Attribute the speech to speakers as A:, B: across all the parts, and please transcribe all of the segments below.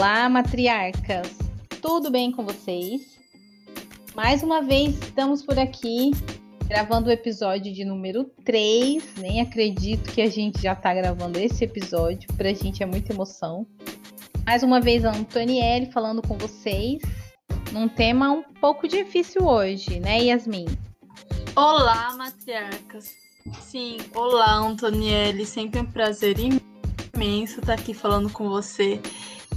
A: Olá, matriarcas! Tudo bem com vocês? Mais uma vez estamos por aqui gravando o episódio de número 3. Nem acredito que a gente já está gravando esse episódio, pra gente é muita emoção. Mais uma vez a Antonielle falando com vocês num tema um pouco difícil hoje, né, Yasmin?
B: Olá, matriarcas! Sim, olá, Antonielle. Sempre um prazer imenso estar aqui falando com você.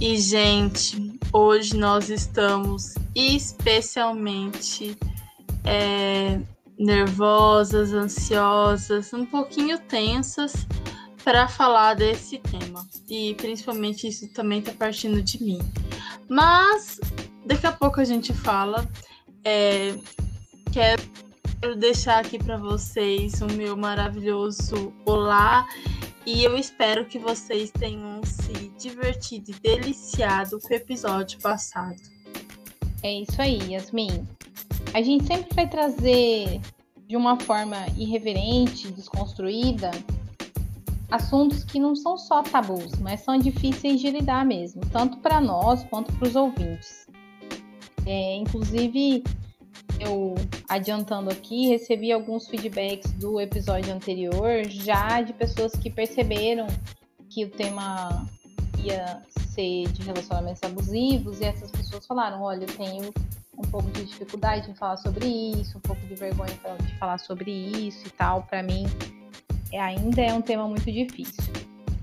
B: E, gente, hoje nós estamos especialmente é, nervosas, ansiosas, um pouquinho tensas para falar desse tema. E principalmente isso também está partindo de mim. Mas daqui a pouco a gente fala. É, quero deixar aqui para vocês o meu maravilhoso olá e eu espero que vocês tenham se divertido e deliciado com o episódio passado.
A: É isso aí, Yasmin. A gente sempre vai trazer de uma forma irreverente, desconstruída, assuntos que não são só tabus, mas são difíceis de lidar mesmo, tanto para nós quanto para os ouvintes. É, inclusive, eu adiantando aqui, recebi alguns feedbacks do episódio anterior, já de pessoas que perceberam que o tema ia ser de relacionamentos abusivos, e essas pessoas falaram: olha, eu tenho um pouco de dificuldade em falar sobre isso, um pouco de vergonha de falar sobre isso e tal. Para mim, é, ainda é um tema muito difícil.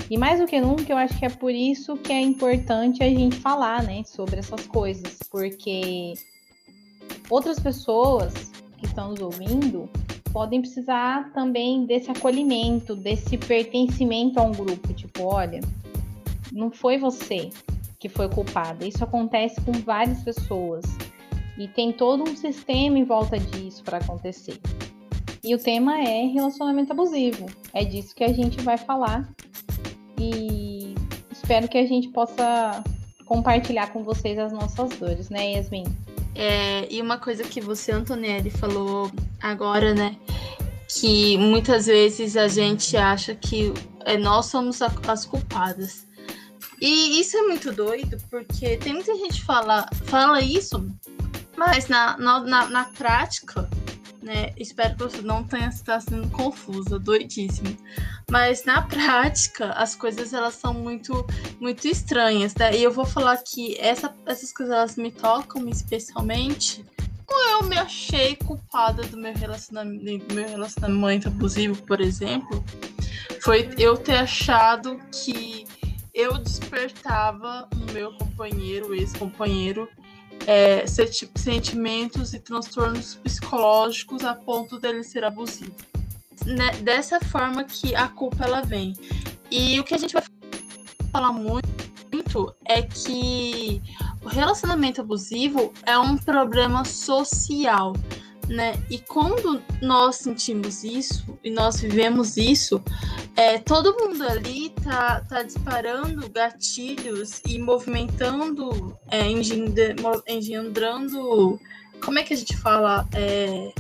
A: E mais do que nunca, eu acho que é por isso que é importante a gente falar, né, sobre essas coisas, porque outras pessoas que estão nos ouvindo podem precisar também desse acolhimento, desse pertencimento a um grupo. Tipo, olha, não foi você que foi culpada. Isso acontece com várias pessoas. E tem todo um sistema em volta disso para acontecer. E o tema é relacionamento abusivo. É disso que a gente vai falar. E espero que a gente possa compartilhar com vocês as nossas dores, né, Yasmin?
B: É, e uma coisa que você, Antonelli, falou agora, né? Que muitas vezes a gente acha que é, nós somos as culpadas. E isso é muito doido, porque tem muita gente que fala, fala isso, mas na, na, na, na prática, né? Espero que você não tenha estado sendo confusa, doidíssimo. Mas na prática, as coisas elas são muito muito estranhas, né? E eu vou falar que essa, essas coisas elas me tocam especialmente eu me achei culpada do meu relacionamento, do meu relacionamento abusivo, por exemplo, foi eu ter achado que eu despertava no meu companheiro, ex-companheiro, é, sentimentos e transtornos psicológicos a ponto dele ser abusivo. Né? Dessa forma que a culpa ela vem. E o que a gente vai falar muito é que o relacionamento abusivo é um problema social né? E quando nós sentimos isso e nós vivemos isso, é, todo mundo ali tá, tá disparando gatilhos e movimentando, é, engendrando. Como é que a gente fala? É,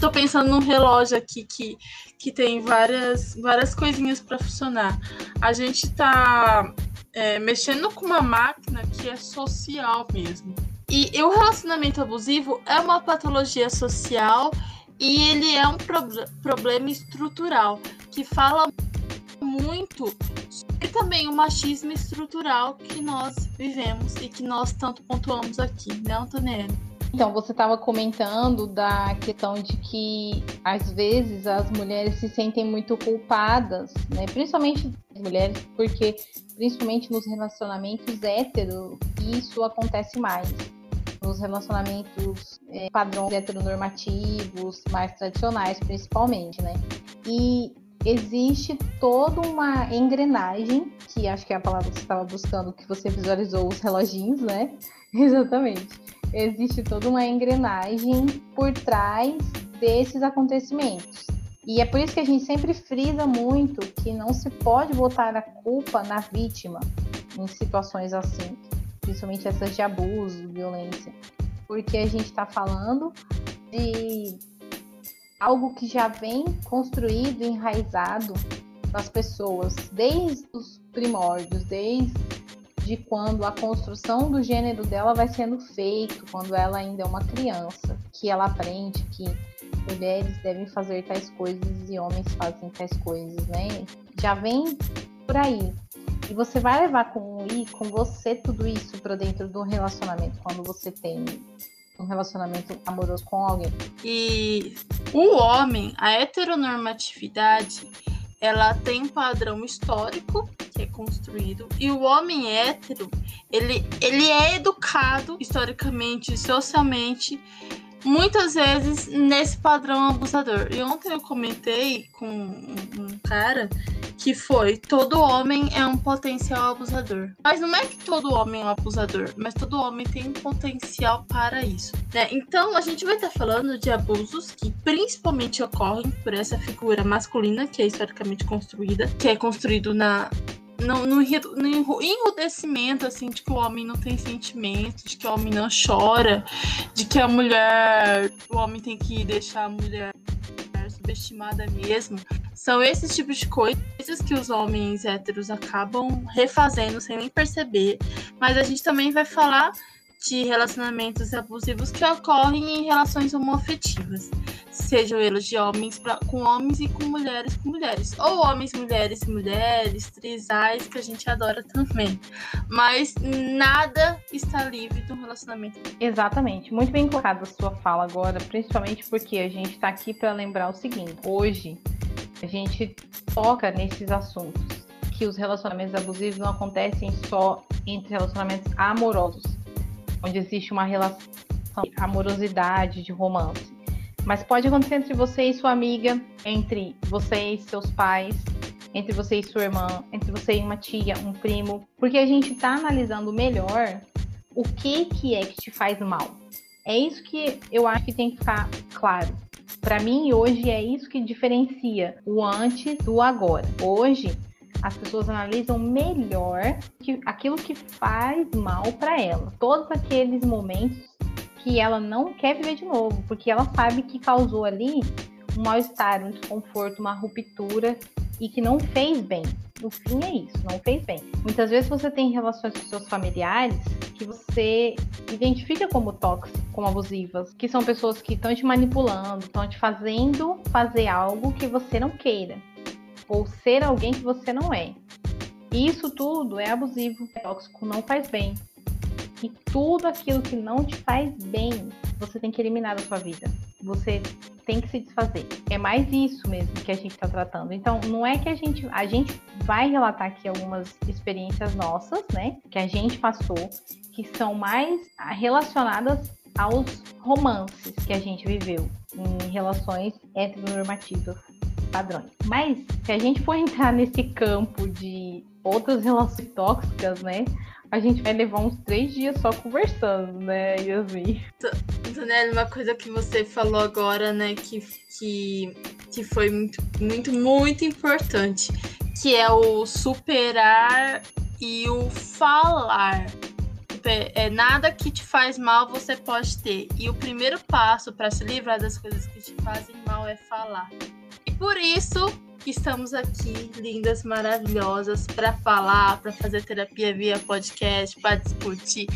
B: tô pensando num relógio aqui que, que tem várias, várias coisinhas para funcionar. A gente tá é, mexendo com uma máquina que é social mesmo. E, o relacionamento abusivo é uma patologia social e ele é um pro problema estrutural que fala muito e também o machismo estrutural que nós vivemos e que nós tanto pontuamos aqui, né, Antonella?
A: Então, você estava comentando da questão de que às vezes as mulheres se sentem muito culpadas, né? Principalmente as mulheres, porque principalmente nos relacionamentos héteros, isso acontece mais nos relacionamentos é, padrões heteronormativos, mais tradicionais, principalmente, né? E existe toda uma engrenagem, que acho que é a palavra que você estava buscando, que você visualizou os reloginhos, né? Exatamente. Existe toda uma engrenagem por trás desses acontecimentos. E é por isso que a gente sempre frisa muito que não se pode botar a culpa na vítima em situações assim, principalmente essas de abuso, violência, porque a gente está falando de algo que já vem construído, enraizado nas pessoas desde os primórdios, desde de quando a construção do gênero dela vai sendo feito, quando ela ainda é uma criança, que ela aprende que mulheres devem fazer tais coisas e homens fazem tais coisas, né? Já vem por aí. E você vai levar com, com você tudo isso para dentro do relacionamento quando você tem um relacionamento amoroso com alguém.
B: E o homem, a heteronormatividade, ela tem um padrão histórico que é construído e o homem hétero, ele, ele é educado historicamente, socialmente, muitas vezes nesse padrão abusador. E ontem eu comentei com um, cara que foi todo homem é um potencial abusador. Mas não é que todo homem é um abusador, mas todo homem tem um potencial para isso. Né? Então a gente vai estar falando de abusos que principalmente ocorrem por essa figura masculina que é historicamente construída, que é construído na no, no, no enrudecimento, assim, de que o homem não tem sentimento, de que o homem não chora, de que a mulher, o homem tem que deixar a mulher subestimada mesmo. São esses tipos de coisas que os homens héteros acabam refazendo sem nem perceber. Mas a gente também vai falar de relacionamentos abusivos que ocorrem em relações homoafetivas, sejam eles de homens pra, com homens e com mulheres com mulheres, ou homens, mulheres e mulheres, trisais, que a gente adora também. Mas nada está livre de um relacionamento.
A: Exatamente, muito bem colocada a sua fala agora, principalmente porque a gente está aqui para lembrar o seguinte: hoje a gente toca nesses assuntos que os relacionamentos abusivos não acontecem só entre relacionamentos amorosos onde existe uma relação de amorosidade, de romance. Mas pode acontecer entre você e sua amiga, entre você e seus pais, entre você e sua irmã, entre você e uma tia, um primo, porque a gente está analisando melhor o que que é que te faz mal. É isso que eu acho que tem que ficar claro. Para mim, hoje é isso que diferencia o antes do agora. Hoje, as pessoas analisam melhor que, aquilo que faz mal para ela. Todos aqueles momentos que ela não quer viver de novo, porque ela sabe que causou ali um mal-estar, um desconforto, uma ruptura e que não fez bem. No fim é isso, não fez bem. Muitas vezes você tem relações com seus familiares que você identifica como tóxicas, como abusivas, que são pessoas que estão te manipulando, estão te fazendo fazer algo que você não queira ou ser alguém que você não é. E isso tudo é abusivo, é tóxico, não faz bem. E tudo aquilo que não te faz bem, você tem que eliminar da sua vida. Você tem que se desfazer. É mais isso mesmo que a gente está tratando. Então, não é que a gente. A gente vai relatar aqui algumas experiências nossas, né? Que a gente passou, que são mais relacionadas aos romances que a gente viveu em relações heteronormativas padrões. Mas se a gente for entrar nesse campo de outras relações tóxicas, né? A gente vai levar uns três dias só conversando, né, Yasmin?
B: Daniela, uma coisa que você falou agora, né, que, que, que foi muito, muito, muito importante, que é o superar e o falar. É, nada que te faz mal você pode ter. E o primeiro passo para se livrar das coisas que te fazem mal é falar. E por isso estamos aqui, lindas, maravilhosas, para falar, para fazer terapia via podcast, para discutir,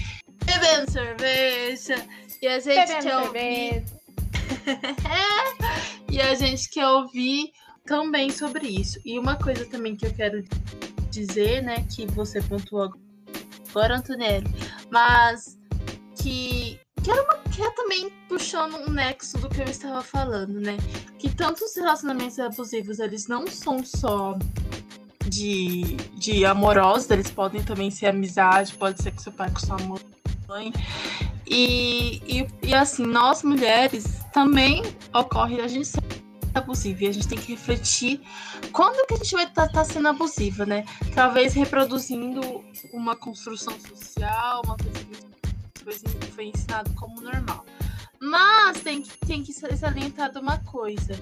B: bebendo cerveja. E a gente bebendo quer ouvir. e a gente quer ouvir também sobre isso. E uma coisa também que eu quero dizer, né, que você pontuou agora, Antonelli, mas que que era, uma, que é também puxando um nexo do que eu estava falando, né? Que tantos relacionamentos abusivos, eles não são só de, de amorosos, eles podem também ser amizade, pode ser com seu pai, com sua mãe. E, e, e assim, nós mulheres também ocorre, a gente abusiva e a gente tem que refletir quando que a gente vai estar tá, tá sendo abusiva, né? Talvez reproduzindo uma construção social, uma coisa foi, foi ensinado como normal. Mas tem que, tem que ser salientado uma coisa: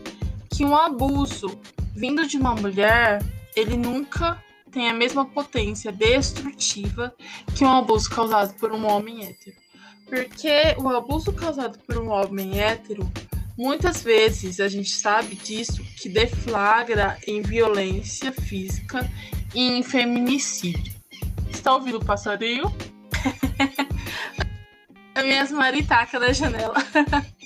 B: que um abuso vindo de uma mulher, ele nunca tem a mesma potência destrutiva que um abuso causado por um homem hétero. Porque o abuso causado por um homem hétero Muitas vezes a gente sabe disso que deflagra em violência física e em feminicídio. Está ouvindo o passarinho? As minhas maritacas da janela.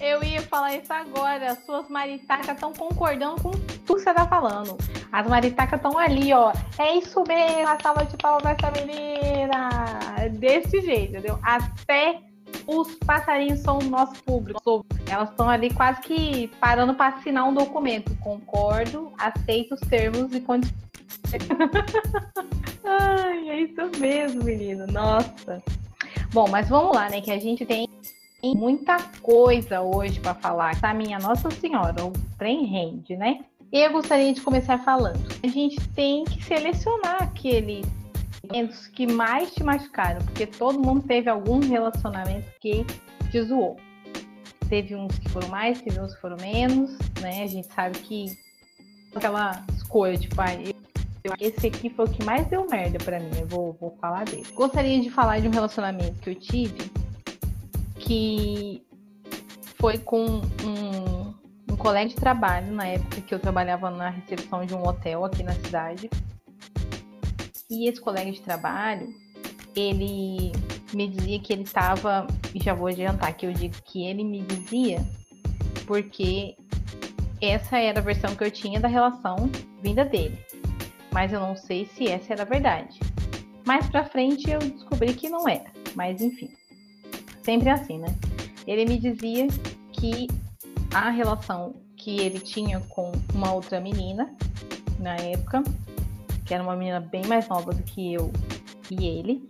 A: Eu ia falar isso agora. Suas maritacas estão concordando com tudo que você tá falando. As maritacas estão ali, ó. É isso mesmo, a salva de palmas essa menina. Desse jeito, entendeu? Até os passarinhos são o nosso público. Elas estão ali quase que parando para assinar um documento. Concordo, aceito os termos e condições. Ai, é isso mesmo, menino. Nossa. Bom, mas vamos lá, né? Que a gente tem muita coisa hoje para falar. Tá, minha Nossa Senhora, o trem rende, né? Eu gostaria de começar falando. A gente tem que selecionar aquele relacionamentos que mais te machucaram? Porque todo mundo teve algum relacionamento que te zoou. Teve uns que foram mais, teve uns que foram menos, né? A gente sabe que aquela escolha, tipo, ah, esse aqui foi o que mais deu merda para mim, eu vou, vou falar dele. Gostaria de falar de um relacionamento que eu tive que foi com um, um colega de trabalho na época que eu trabalhava na recepção de um hotel aqui na cidade. E esse colega de trabalho, ele me dizia que ele estava, e já vou adiantar que eu digo que ele me dizia porque essa era a versão que eu tinha da relação vinda dele. Mas eu não sei se essa era verdade. Mais pra frente eu descobri que não era, mas enfim. Sempre assim, né? Ele me dizia que a relação que ele tinha com uma outra menina na época que era uma menina bem mais nova do que eu e ele.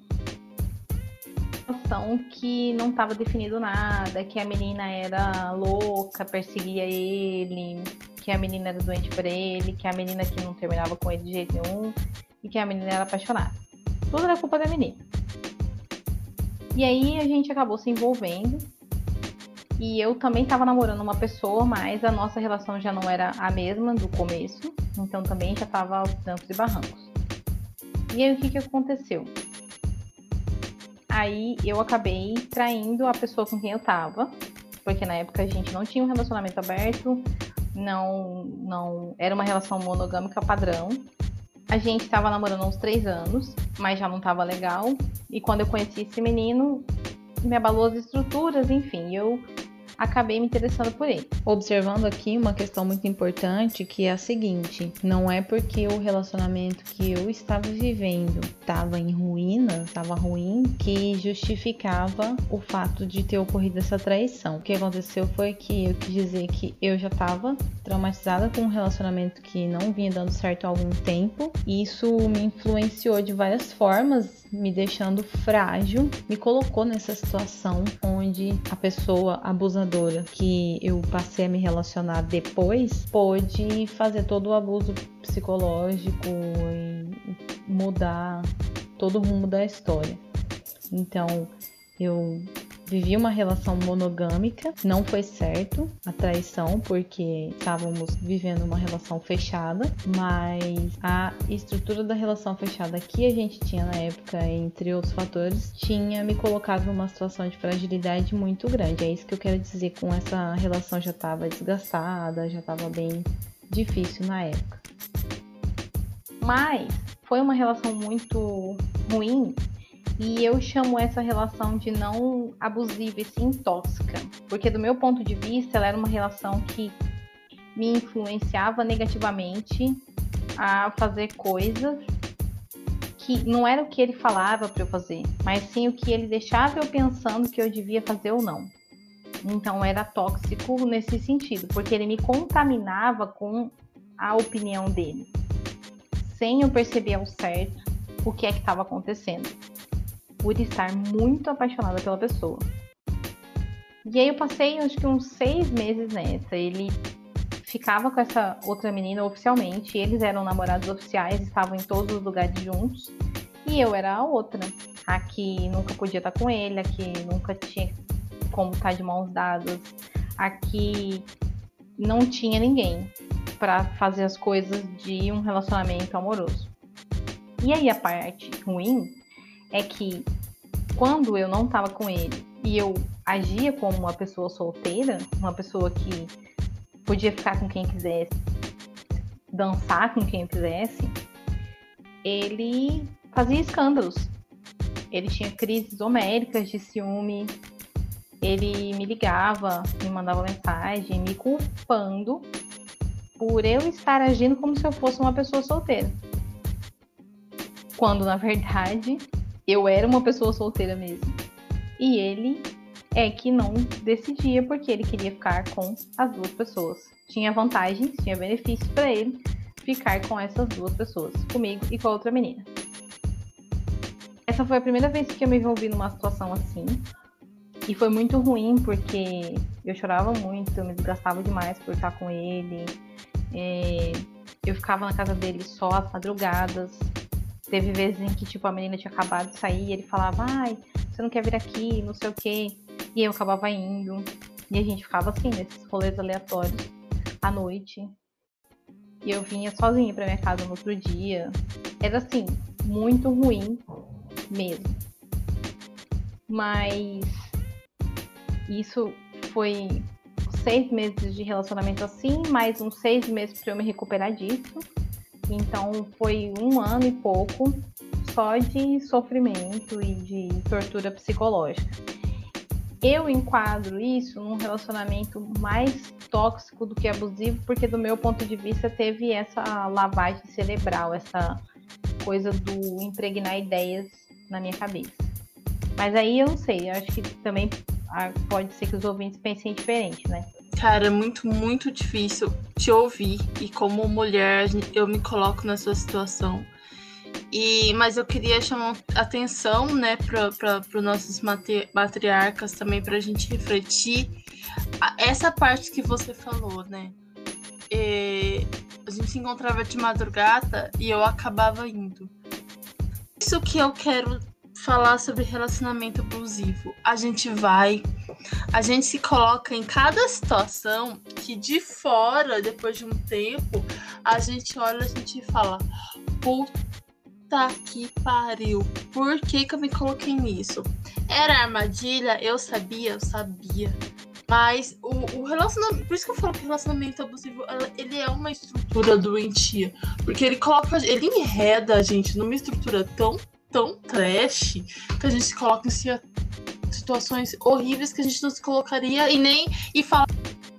A: Noção que não estava definido nada, que a menina era louca, perseguia ele, que a menina era doente por ele, que a menina que não terminava com ele de jeito nenhum e que a menina era apaixonada. Tudo era culpa da menina. E aí a gente acabou se envolvendo. E eu também estava namorando uma pessoa, mas a nossa relação já não era a mesma do começo. Então também já estava aos trancos e barrancos. E aí o que, que aconteceu? Aí eu acabei traindo a pessoa com quem eu tava, porque na época a gente não tinha um relacionamento aberto, não, não era uma relação monogâmica padrão. A gente estava namorando uns três anos, mas já não estava legal. E quando eu conheci esse menino, me abalou as estruturas, enfim, eu acabei me interessando por ele.
C: Observando aqui uma questão muito importante que é a seguinte: não é porque o relacionamento que eu estava vivendo estava em ruína, estava ruim, que justificava o fato de ter ocorrido essa traição. O que aconteceu foi que eu quis dizer que eu já estava traumatizada com um relacionamento que não vinha dando certo há algum tempo. E isso me influenciou de várias formas, me deixando frágil, me colocou nessa situação onde a pessoa que eu passei a me relacionar depois pôde fazer todo o abuso psicológico e mudar todo o rumo da história. Então, eu vivi uma relação monogâmica, não foi certo a traição, porque estávamos vivendo uma relação fechada, mas a estrutura da relação fechada que a gente tinha na época, entre outros fatores, tinha me colocado numa situação de fragilidade muito grande. É isso que eu quero dizer com essa relação já estava desgastada, já estava bem difícil na época.
A: Mas foi uma relação muito ruim e eu chamo essa relação de não abusiva e sim tóxica, porque do meu ponto de vista, ela era uma relação que me influenciava negativamente a fazer coisas que não era o que ele falava para eu fazer, mas sim o que ele deixava eu pensando que eu devia fazer ou não. Então era tóxico nesse sentido, porque ele me contaminava com a opinião dele, sem eu perceber ao certo o que é que estava acontecendo por estar muito apaixonada pela pessoa. E aí eu passei acho que uns seis meses nessa. Ele ficava com essa outra menina oficialmente, eles eram namorados oficiais, estavam em todos os lugares juntos, e eu era a outra, a que nunca podia estar com ele, a que nunca tinha como estar de mãos dadas, a que não tinha ninguém para fazer as coisas de um relacionamento amoroso. E aí a parte ruim é que quando eu não estava com ele e eu agia como uma pessoa solteira, uma pessoa que podia ficar com quem quisesse, dançar com quem quisesse, ele fazia escândalos. Ele tinha crises homéricas de ciúme, ele me ligava, me mandava mensagem, me culpando por eu estar agindo como se eu fosse uma pessoa solteira. Quando na verdade eu era uma pessoa solteira mesmo. E ele é que não decidia porque ele queria ficar com as duas pessoas. Tinha vantagens, tinha benefícios para ele ficar com essas duas pessoas, comigo e com a outra menina. Essa foi a primeira vez que eu me envolvi numa situação assim. E foi muito ruim porque eu chorava muito, eu me desgastava demais por estar com ele. É, eu ficava na casa dele só às madrugadas. Teve vezes em que, tipo, a menina tinha acabado de sair e ele falava, ai, você não quer vir aqui, não sei o quê. E eu acabava indo. E a gente ficava assim, nesses rolês aleatórios, à noite. E eu vinha sozinha pra minha casa no outro dia. Era assim, muito ruim mesmo. Mas isso foi seis meses de relacionamento assim, mais uns seis meses para eu me recuperar disso. Então foi um ano e pouco só de sofrimento e de tortura psicológica. Eu enquadro isso num relacionamento mais tóxico do que abusivo, porque do meu ponto de vista teve essa lavagem cerebral, essa coisa do impregnar ideias na minha cabeça. Mas aí eu não sei, eu acho que também ah, pode ser que os ouvintes pensem diferente, né?
B: Cara, é muito, muito difícil te ouvir. E como mulher, eu me coloco na sua situação. E, mas eu queria chamar atenção, né, para os nossos matriarcas também, para a gente refletir essa parte que você falou, né? E a gente se encontrava de madrugada e eu acabava indo. Isso que eu quero falar sobre relacionamento abusivo. A gente vai, a gente se coloca em cada situação que de fora, depois de um tempo, a gente olha, a gente fala: puta que pariu, por que, que eu me coloquei nisso? Era armadilha, eu sabia, eu sabia. Mas o, o, relacionamento. Por isso que eu falo que relacionamento abusivo ele é uma estrutura doentia. Porque ele coloca. Ele enreda a gente numa estrutura tão tão trash que a gente se coloca em situações horríveis que a gente não se colocaria e nem e falar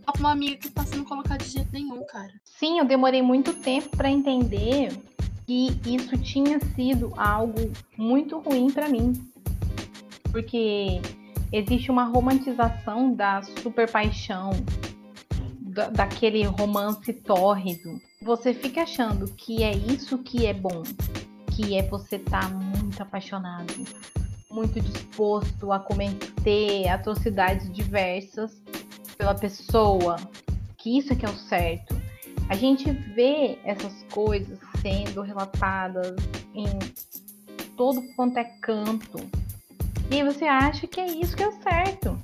B: com uma amiga que tá sendo colocada de jeito nenhum, cara.
A: Sim, eu demorei muito tempo para entender que isso tinha sido algo muito ruim para mim. Porque existe uma romantização da super paixão, da, daquele romance tórrido. Você fica achando que é isso que é bom, que é você estar tá muito apaixonado, muito disposto a cometer atrocidades diversas pela pessoa, que isso é que é o certo. A gente vê essas coisas sendo relatadas em todo quanto é canto. E você acha que é isso que é o certo.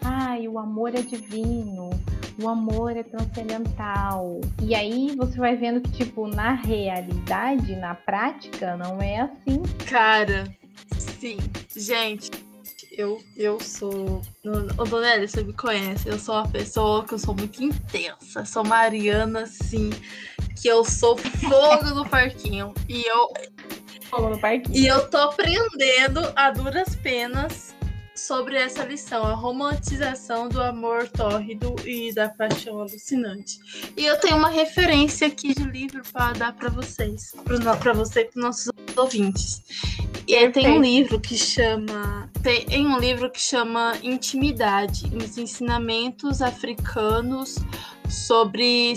A: Ai, o amor é divino, o amor é transcendental. E aí você vai vendo que, tipo, na realidade, na prática, não é assim.
B: Cara, sim. Gente, eu, eu sou. Ô, Donelli, você me conhece. Eu sou uma pessoa que eu sou muito intensa. Sou Mariana, assim, que eu sou fogo no parquinho. E eu.
A: Fogo no parquinho.
B: E eu tô aprendendo a duras penas sobre essa lição, a romantização do amor tórrido e da paixão alucinante. E eu tenho uma referência aqui de livro para dar para vocês, para você e para nossos ouvintes. E tem um livro que chama tem um livro que chama Intimidade, os ensinamentos africanos sobre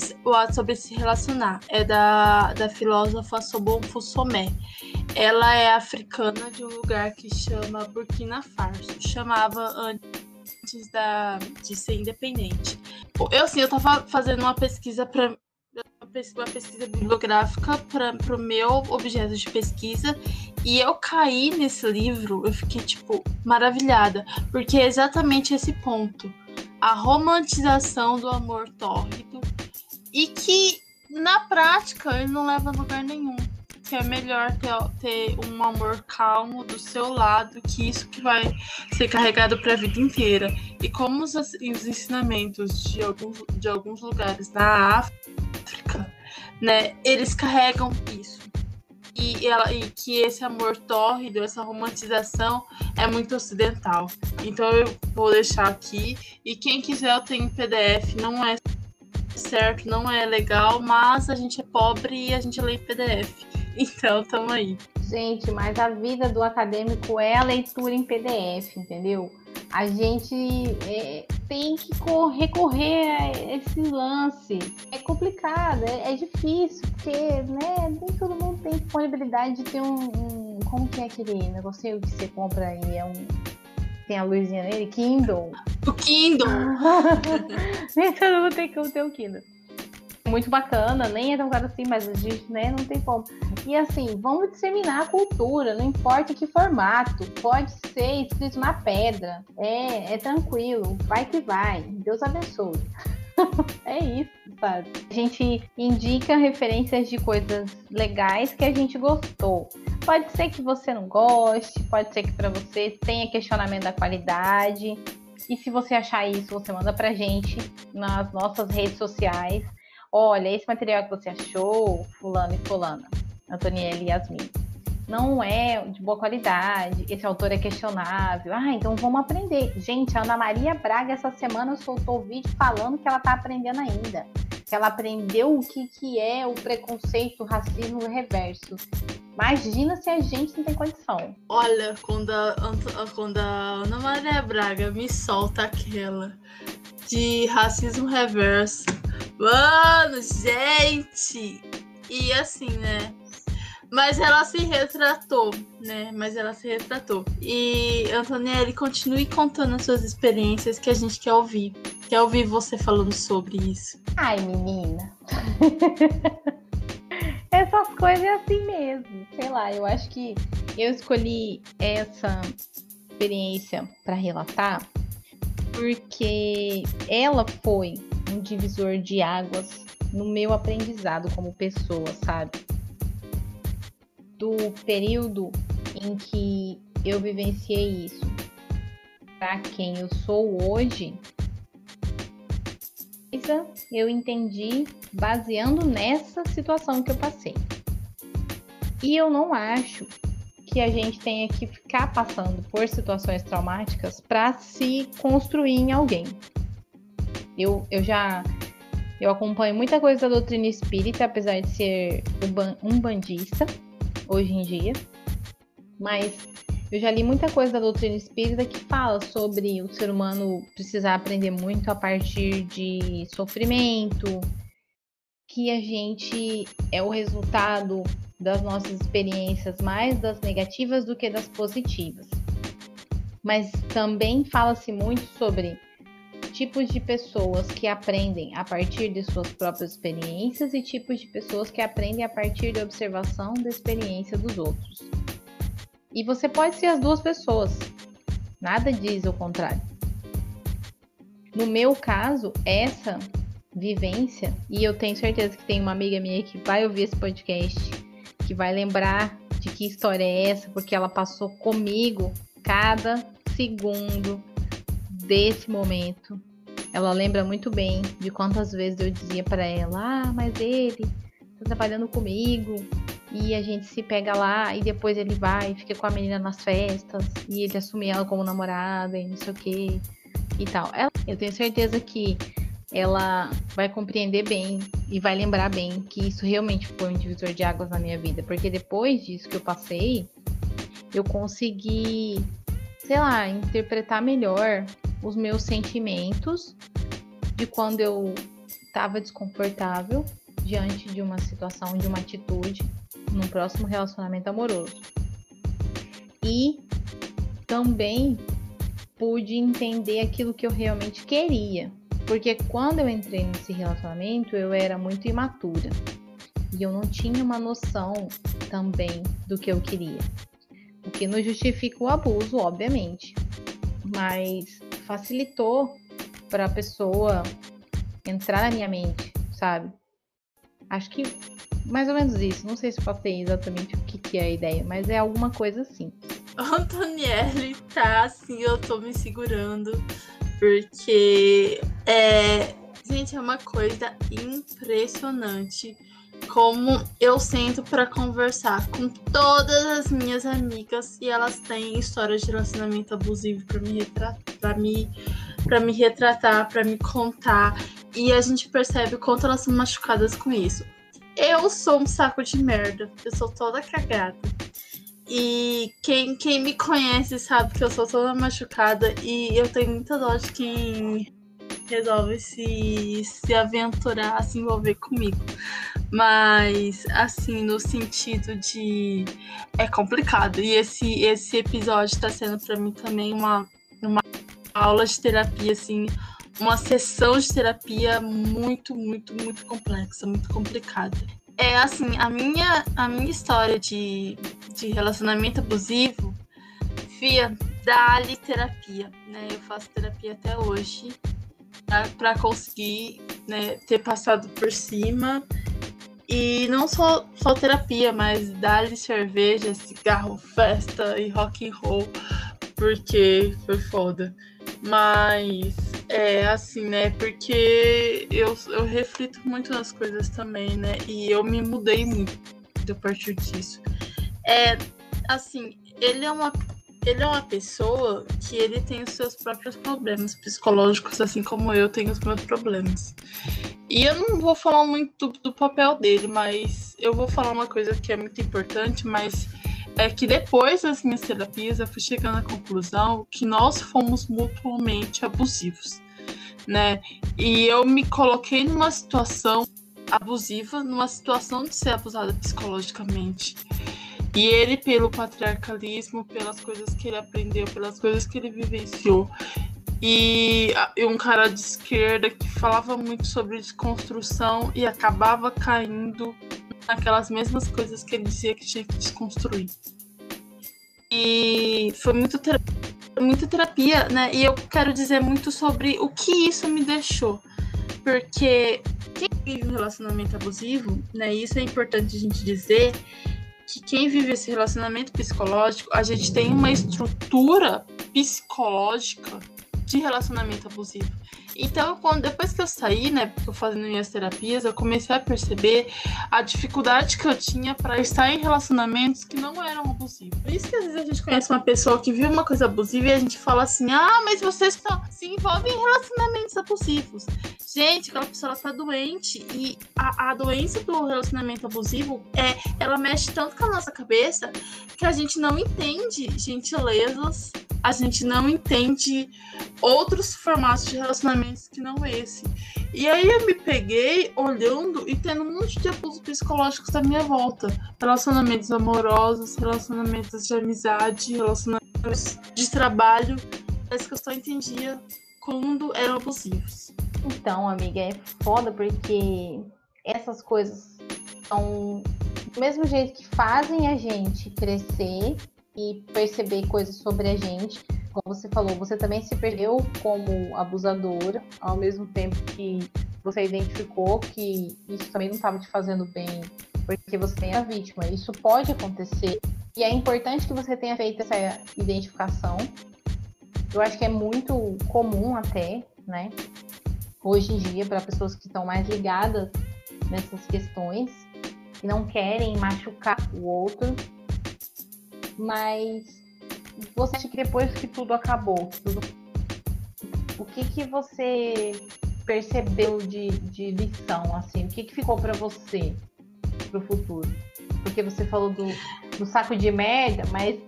B: sobre se relacionar. É da, da filósofa Sobon Fusomé ela é africana de um lugar que chama Burkina Faso. Chamava antes da, de ser independente. Eu, assim, eu tava fazendo uma pesquisa para uma pesquisa bibliográfica para o meu objeto de pesquisa e eu caí nesse livro, eu fiquei, tipo, maravilhada, porque é exatamente esse ponto. A romantização do amor tórrido e que, na prática, ele não leva a lugar nenhum. Que é melhor ter, ter um amor calmo do seu lado, que isso que vai ser carregado para a vida inteira. E como os, os ensinamentos de alguns, de alguns lugares na África, né, eles carregam isso e, ela, e que esse amor tórrido, essa romantização é muito ocidental. Então eu vou deixar aqui. E quem quiser eu tenho PDF, não é certo, não é legal, mas a gente é pobre e a gente lê PDF. Então tamo aí.
A: Gente, mas a vida do acadêmico é a leitura em PDF, entendeu? a gente é, tem que recorrer a esse lance. É complicado, é, é, difícil, porque né, nem todo mundo tem disponibilidade de ter um, um, Como que é aquele negocinho que você compra e é um. Tem a luzinha nele? Kindle.
B: O Kindle!
A: nem todo mundo tem que ter o Kindle muito bacana, nem é tão caro assim, mas a gente né, não tem como. E assim, vamos disseminar a cultura, não importa que formato, pode ser escrito na pedra, é, é tranquilo, vai que vai, Deus abençoe. é isso, sabe? A gente indica referências de coisas legais que a gente gostou. Pode ser que você não goste, pode ser que para você tenha questionamento da qualidade. E se você achar isso, você manda pra gente nas nossas redes sociais olha, esse material que você achou, fulano e fulana, Antoniela e Yasmin, não é de boa qualidade, esse autor é questionável. Ah, então vamos aprender. Gente, a Ana Maria Braga essa semana soltou vídeo falando que ela está aprendendo ainda. Que ela aprendeu o que, que é o preconceito, o racismo reverso. Imagina se a gente não tem condição.
B: Olha, quando a, quando a Ana Maria Braga me solta aquela de racismo reverso Mano, gente! E assim, né? Mas ela se retratou, né? Mas ela se retratou. E, Antonielli, continue contando as suas experiências que a gente quer ouvir. Quer ouvir você falando sobre isso.
A: Ai, menina. Essas coisas é assim mesmo. Sei lá, eu acho que eu escolhi essa experiência para relatar porque ela foi um divisor de águas no meu aprendizado como pessoa, sabe? Do período em que eu vivenciei isso para quem eu sou hoje, eu entendi baseando nessa situação que eu passei. E eu não acho que a gente tenha que ficar passando por situações traumáticas para se construir em alguém. Eu, eu já eu acompanho muita coisa da doutrina espírita, apesar de ser um bandista hoje em dia. Mas eu já li muita coisa da doutrina espírita que fala sobre o ser humano precisar aprender muito a partir de sofrimento, que a gente é o resultado das nossas experiências mais das negativas do que das positivas. Mas também fala-se muito sobre tipos de pessoas que aprendem a partir de suas próprias experiências e tipos de pessoas que aprendem a partir da observação da experiência dos outros. E você pode ser as duas pessoas. Nada diz o contrário. No meu caso, essa vivência, e eu tenho certeza que tem uma amiga minha que vai ouvir esse podcast, que vai lembrar de que história é essa, porque ela passou comigo cada segundo desse momento. Ela lembra muito bem de quantas vezes eu dizia para ela: "Ah, mas ele tá trabalhando comigo e a gente se pega lá e depois ele vai e fica com a menina nas festas e ele assume ela como namorada e não sei o que e tal". Ela, eu tenho certeza que ela vai compreender bem e vai lembrar bem que isso realmente foi um divisor de águas na minha vida, porque depois disso que eu passei, eu consegui, sei lá, interpretar melhor os meus sentimentos de quando eu estava desconfortável diante de uma situação, de uma atitude, num próximo relacionamento amoroso. E também pude entender aquilo que eu realmente queria,
C: Porque quando eu entrei nesse relacionamento, eu era muito imatura. E eu não tinha uma noção também do que eu queria. O que não justifica o abuso, obviamente. Mas facilitou para a pessoa entrar na minha mente, sabe? Acho que mais ou menos isso. Não sei se falei exatamente o que, que é a ideia, mas é alguma coisa assim.
B: Antonielli tá assim, eu tô me segurando, porque é. Gente, é uma coisa impressionante como eu sento para conversar com todas as minhas amigas e elas têm histórias de relacionamento abusivo para me retratar, para me me retratar, para me contar, e a gente percebe o quanto elas são machucadas com isso. Eu sou um saco de merda, eu sou toda cagada. E quem, quem me conhece sabe que eu sou toda machucada e eu tenho muita dó de quem resolve se, se aventurar, se envolver comigo. Mas, assim, no sentido de. É complicado. E esse, esse episódio está sendo para mim também uma, uma aula de terapia, assim. Uma sessão de terapia muito, muito, muito complexa, muito complicada. É assim, a minha, a minha história de, de relacionamento abusivo, Fia, dá-lhe terapia, né? Eu faço terapia até hoje para conseguir né, ter passado por cima e não só, só terapia, mas dar-lhe cerveja, cigarro, festa e rock and roll, porque foi foda. Mas é assim, né? Porque eu, eu reflito muito nas coisas também, né? E eu me mudei muito a partir disso. É assim, ele é uma ele é uma pessoa que ele tem os seus próprios problemas psicológicos, assim como eu tenho os meus problemas. E eu não vou falar muito do, do papel dele, mas eu vou falar uma coisa que é muito importante, mas é que depois das minhas terapias eu fui chegando à conclusão que nós fomos mutuamente abusivos, né? E eu me coloquei numa situação abusiva, numa situação de ser abusada psicologicamente. E ele, pelo patriarcalismo, pelas coisas que ele aprendeu, pelas coisas que ele vivenciou, e, e um cara de esquerda que falava muito sobre desconstrução e acabava caindo naquelas mesmas coisas que ele dizia que tinha que desconstruir. E foi muito muito terapia, né? E eu quero dizer muito sobre o que isso me deixou. Porque quem vive um relacionamento abusivo, né? Isso é importante a gente dizer, que quem vive esse relacionamento psicológico, a gente tem uma estrutura psicológica de relacionamento abusivo. Então, quando, depois que eu saí, né, eu fazendo minhas terapias, eu comecei a perceber a dificuldade que eu tinha para estar em relacionamentos que não eram abusivos. Por isso que às vezes a gente conhece uma pessoa que viu uma coisa abusiva e a gente fala assim: ah, mas vocês só se envolvem em relacionamentos abusivos. Gente, aquela pessoa ela tá doente e a, a doença do relacionamento abusivo é ela mexe tanto com a nossa cabeça que a gente não entende gentilezas, a gente não entende outros formatos de que não esse. E aí eu me peguei olhando e tendo um monte de abusos psicológicos à minha volta. Relacionamentos amorosos, relacionamentos de amizade, relacionamentos de trabalho. Parece que eu só entendia quando eram abusivos.
A: Então, amiga, é foda porque essas coisas são do mesmo jeito que fazem a gente crescer e perceber coisas sobre a gente. Como você falou, você também se perdeu como abusadora, ao mesmo tempo que você identificou que isso também não estava te fazendo bem, porque você tem a vítima. Isso pode acontecer. E é importante que você tenha feito essa identificação. Eu acho que é muito comum até, né? Hoje em dia, para pessoas que estão mais ligadas nessas questões, que não querem machucar o outro, mas você acha que depois que tudo acabou, tudo... o que que você percebeu de, de lição, assim? O que que ficou para você pro futuro? Porque você falou do, do saco de merda, mas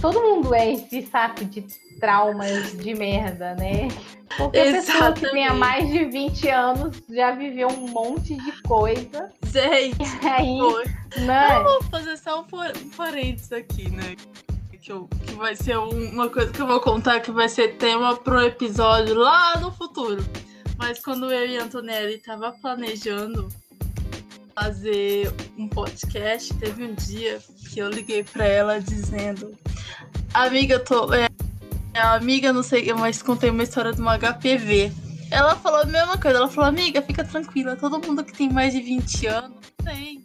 A: todo mundo é esse saco de traumas de merda, né? Qualquer Exatamente. pessoa que tenha mais de 20 anos já viveu um monte de coisa.
B: Gente,
A: e aí, né?
B: eu vou fazer só um parênteses aqui, né? Que, eu, que vai ser uma coisa que eu vou contar que vai ser tema pro episódio lá no futuro. mas quando eu e a Antonelli tava planejando fazer um podcast, teve um dia que eu liguei para ela dizendo: Amiga, eu tô. É, amiga, não sei, mas contei uma história de uma HPV. Ela falou a mesma coisa, ela falou, amiga, fica tranquila, todo mundo que tem mais de 20 anos tem.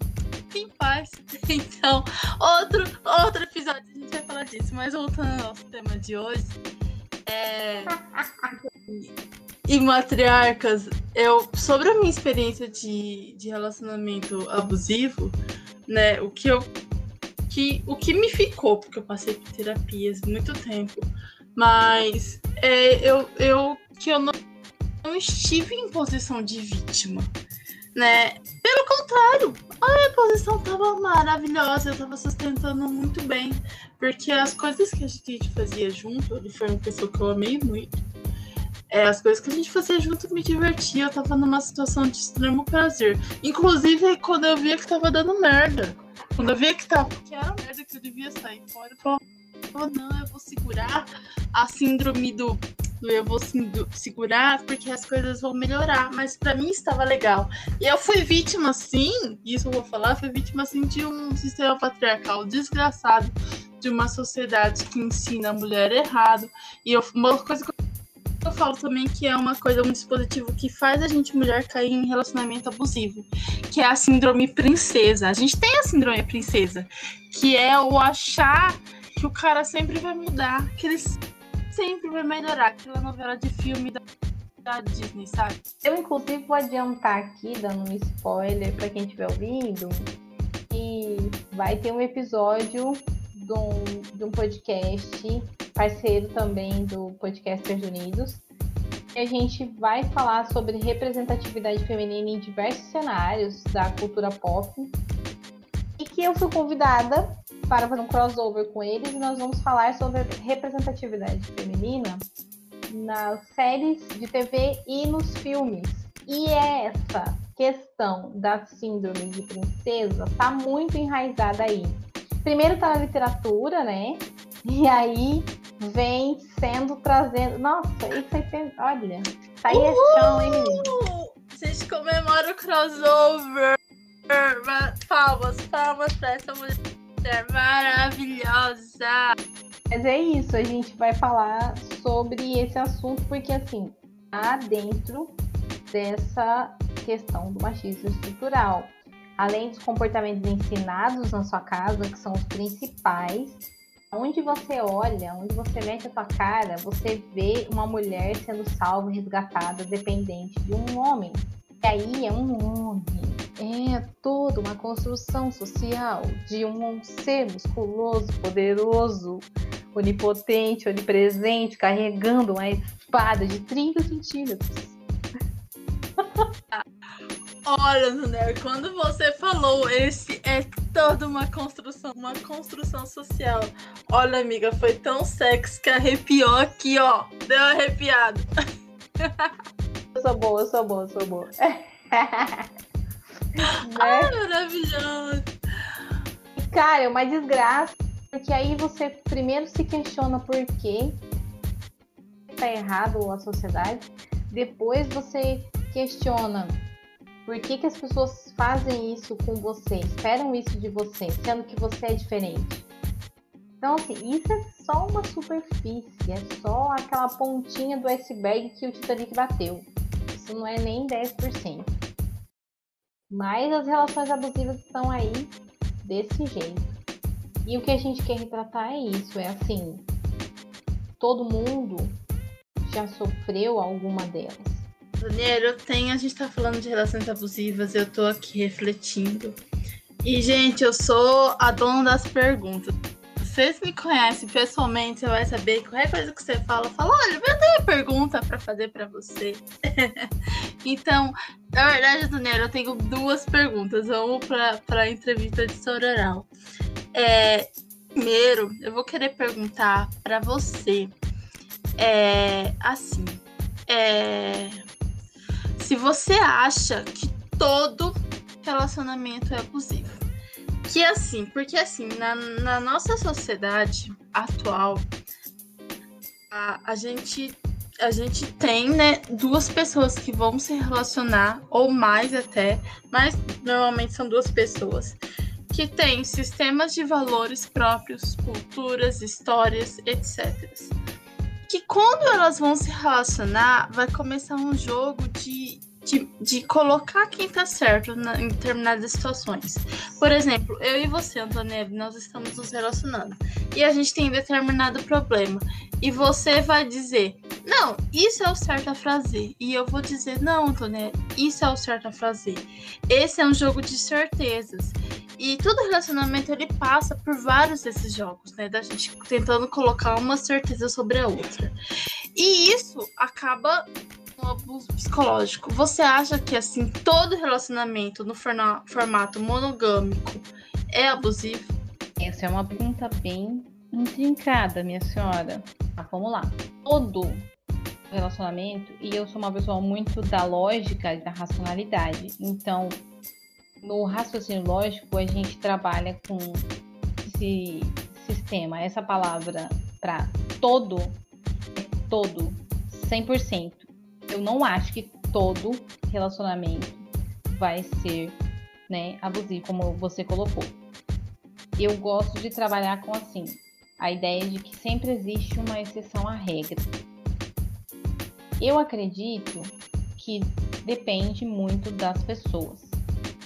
B: Paz. Então, outro, outro episódio a gente vai falar disso. Mas voltando ao nosso tema de hoje. É... e matriarcas, eu sobre a minha experiência de, de relacionamento abusivo, né, o que eu que o que me ficou, porque eu passei por terapias muito tempo, mas é, eu, eu que eu não, não estive em posição de vítima, né? Pelo contrário, a minha posição tava maravilhosa, eu tava sustentando muito bem, porque as coisas que a gente fazia junto, ele foi uma pessoa que eu amei muito. É, as coisas que a gente fazia junto me divertia, eu tava numa situação de extremo prazer. Inclusive, quando eu via que tava dando merda. Quando eu via que tava, que era merda que eu devia sair fora, eu falava, não, eu vou segurar a síndrome do eu vou segurar porque as coisas vão melhorar, mas para mim estava legal. E eu fui vítima, sim, isso eu vou falar, fui vítima, sim, de um sistema patriarcal desgraçado, de uma sociedade que ensina a mulher errado. E eu, uma coisa que eu falo também que é uma coisa, um dispositivo que faz a gente mulher cair em relacionamento abusivo, que é a síndrome princesa. A gente tem a síndrome princesa, que é o achar que o cara sempre vai mudar, que eles sempre vai melhorar aquela novela de filme da, da Disney, sabe?
A: Eu, inclusive, vou adiantar aqui, dando um spoiler para quem estiver ouvindo, que vai ter um episódio de um, de um podcast, parceiro também do Podcasters Unidos, e a gente vai falar sobre representatividade feminina em diversos cenários da cultura pop. E que eu fui convidada para fazer um crossover com eles e nós vamos falar sobre representatividade feminina nas séries de TV e nos filmes. E essa questão da síndrome de princesa tá muito enraizada aí. Primeiro tá na literatura, né? E aí vem sendo trazendo. Nossa, isso aí tem. Olha, tá aí esse chão, hein, menino?
B: A gente comemora o crossover. Palmas, palmas pra essa mulher mulher maravilhosa.
A: Mas é isso, a gente vai falar sobre esse assunto porque assim, há dentro dessa questão do machismo estrutural. Além dos comportamentos ensinados na sua casa, que são os principais, onde você olha, onde você mete a sua cara, você vê uma mulher sendo salva, resgatada, dependente de um homem. E aí é um homem é toda uma construção social de um ser musculoso, poderoso, onipotente, onipresente, carregando uma espada de 30 centímetros.
B: Olha, Nuné, quando você falou esse é toda uma construção, uma construção social. Olha, amiga, foi tão sexy que arrepiou aqui, ó. Deu arrepiado.
A: Eu sou boa, eu sou boa, eu sou boa.
B: né? Ah, maravilhoso!
A: Cara, é uma desgraça, porque aí você primeiro se questiona por que tá errado a sociedade, depois você questiona por que, que as pessoas fazem isso com você, esperam isso de você, sendo que você é diferente. Então, assim, isso é só uma superfície, é só aquela pontinha do iceberg que o Titanic bateu. Isso não é nem 10%. Mas as relações abusivas estão aí desse jeito. E o que a gente quer retratar é isso, é assim, todo mundo já sofreu alguma delas.
B: Daniel, eu tenho, a gente tá falando de relações abusivas, eu tô aqui refletindo. E, gente, eu sou a dona das perguntas vocês me conhecem pessoalmente, você vai saber que qualquer coisa que você fala, fala, olha, eu tenho uma pergunta para fazer para você. então, na verdade, Daniela, eu tenho duas perguntas. Vamos para a entrevista de Sororal. É, primeiro, eu vou querer perguntar para você, é, assim, é, se você acha que todo relacionamento é abusivo. Que assim, porque assim, na, na nossa sociedade atual, a, a gente a gente tem, né, duas pessoas que vão se relacionar, ou mais até, mas normalmente são duas pessoas, que têm sistemas de valores próprios, culturas, histórias, etc. Que quando elas vão se relacionar, vai começar um jogo de de, de colocar quem tá certo na, em determinadas situações. Por exemplo, eu e você, Antônia, nós estamos nos relacionando e a gente tem determinado problema. E você vai dizer, não, isso é o certo a fazer. E eu vou dizer, não, Antônia, isso é o certo a fazer. Esse é um jogo de certezas. E todo relacionamento ele passa por vários desses jogos, né? Da gente tentando colocar uma certeza sobre a outra. E isso acaba um abuso psicológico. Você acha que assim todo relacionamento no formato monogâmico é abusivo?
A: Essa é uma pergunta bem intrincada, minha senhora. Mas vamos lá. Todo relacionamento, e eu sou uma pessoa muito da lógica e da racionalidade. Então, no raciocínio lógico, a gente trabalha com esse sistema, essa palavra para todo, é todo, 100% eu não acho que todo relacionamento vai ser né, abusivo, como você colocou. Eu gosto de trabalhar com assim, a ideia de que sempre existe uma exceção à regra. Eu acredito que depende muito das pessoas.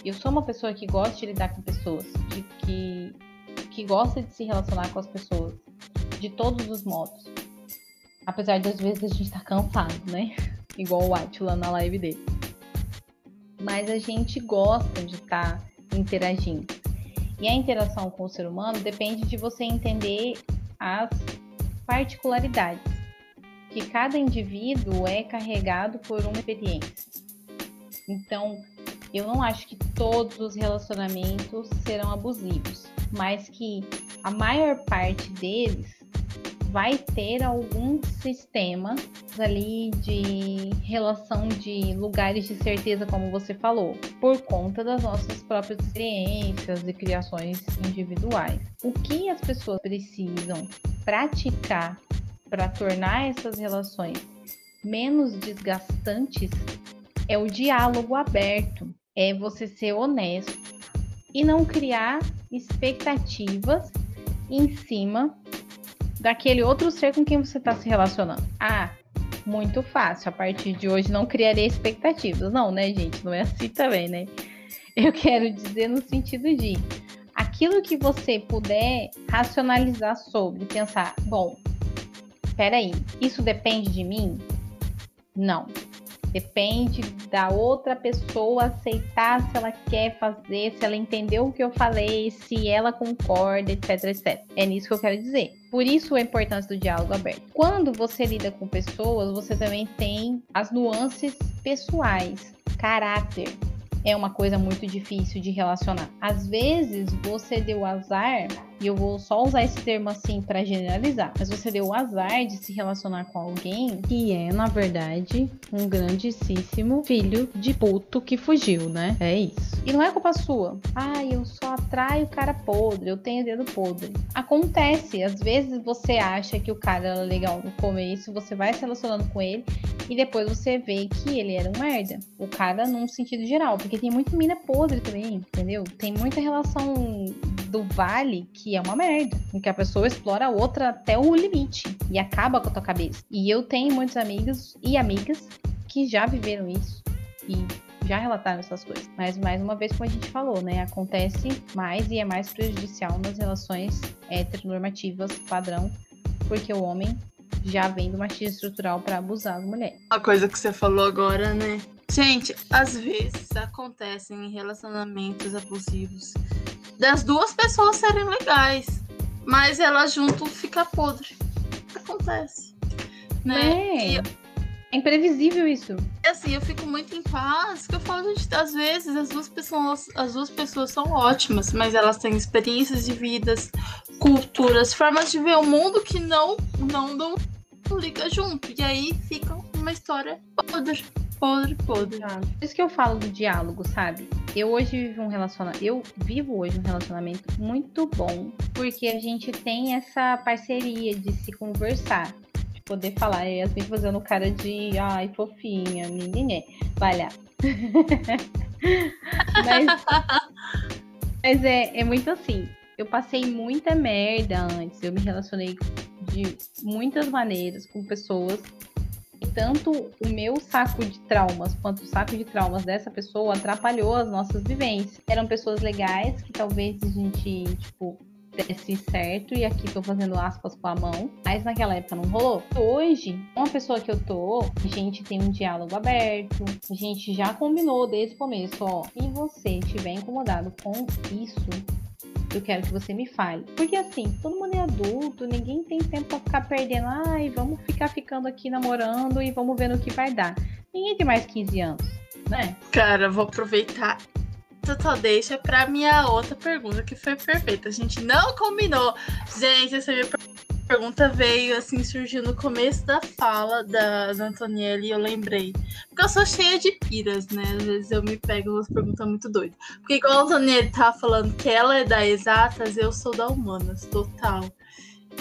A: Eu sou uma pessoa que gosta de lidar com pessoas, de que, que gosta de se relacionar com as pessoas, de todos os modos. Apesar de às vezes a gente estar tá cansado, né? Igual o Atila na live dele. Mas a gente gosta de estar tá interagindo. E a interação com o ser humano depende de você entender as particularidades. Que cada indivíduo é carregado por uma experiência. Então, eu não acho que todos os relacionamentos serão abusivos, mas que a maior parte deles vai ter algum sistema ali de relação de lugares de certeza, como você falou, por conta das nossas próprias experiências e criações individuais. O que as pessoas precisam praticar para tornar essas relações menos desgastantes é o diálogo aberto, é você ser honesto e não criar expectativas em cima daquele outro ser com quem você está se relacionando. Ah, muito fácil. A partir de hoje não criarei expectativas. Não, né, gente? Não é assim também, né? Eu quero dizer no sentido de aquilo que você puder racionalizar sobre, pensar, bom, peraí, isso depende de mim? Não. Depende da outra pessoa aceitar se ela quer fazer, se ela entendeu o que eu falei, se ela concorda, etc, etc. É nisso que eu quero dizer. Por isso a importância do diálogo aberto. Quando você lida com pessoas, você também tem as nuances pessoais, caráter, é uma coisa muito difícil de relacionar. Às vezes você deu azar, e eu vou só usar esse termo assim para generalizar, mas você deu o azar de se relacionar com alguém que é, na verdade, um grandíssimo filho de puto que fugiu, né? É isso. E não é culpa sua. Ah, eu só atraio cara podre, eu tenho dedo podre. Acontece, às vezes você acha que o cara era legal no começo, você vai se relacionando com ele e depois você vê que ele era um merda. O cara num sentido geral, porque tem muita mina podre também, entendeu? Tem muita relação do vale que é uma merda, em que a pessoa explora a outra até o limite e acaba com a tua cabeça. E eu tenho muitos amigos e amigas que já viveram isso e já relataram essas coisas. Mas mais uma vez, como a gente falou, né, acontece mais e é mais prejudicial nas relações heteronormativas padrão, porque o homem já vem do machismo estrutural para abusar da mulher.
B: Uma coisa que você falou agora, né? Gente, às vezes acontecem relacionamentos abusivos das duas pessoas serem legais, mas elas junto fica podre. Acontece. Né?
A: É. E, é imprevisível isso.
B: Assim, eu fico muito em paz, que eu falo, gente, às vezes as duas pessoas, as duas pessoas são ótimas, mas elas têm experiências de vidas, culturas, formas de ver o mundo que não não dão liga junto. E aí fica uma história podre podre, podre.
A: Ah, por isso que eu falo do diálogo, sabe? Eu hoje vivo um relacionamento, eu vivo hoje um relacionamento muito bom, porque a gente tem essa parceria de se conversar. poder falar. E assim fazendo cara de ai, fofinha, menina. Vai lá. mas, mas é, é muito assim. Eu passei muita merda antes. Eu me relacionei de muitas maneiras com pessoas tanto o meu saco de traumas quanto o saco de traumas dessa pessoa atrapalhou as nossas vivências. Eram pessoas legais que talvez a gente, tipo, desse certo, e aqui tô fazendo aspas com a mão, mas naquela época não rolou. Hoje, uma pessoa que eu tô, a gente tem um diálogo aberto, a gente já combinou desde o começo, ó, se você estiver incomodado com isso, eu quero que você me fale. Porque assim, todo mundo é adulto, ninguém tem tempo pra ficar perdendo. Ai, vamos ficar ficando aqui namorando e vamos ver no que vai dar. Ninguém tem mais 15 anos, né?
B: Cara, vou aproveitar. Só deixa pra minha outra pergunta, que foi perfeita. A gente não combinou. Gente, essa minha pergunta veio assim, surgiu no começo da fala da, da Antonielli e eu lembrei. Porque eu sou cheia de piras, né? Às vezes eu me pego umas perguntas muito doidas. Porque igual a Antonielli tá falando que ela é da exatas, eu sou da humanas, total.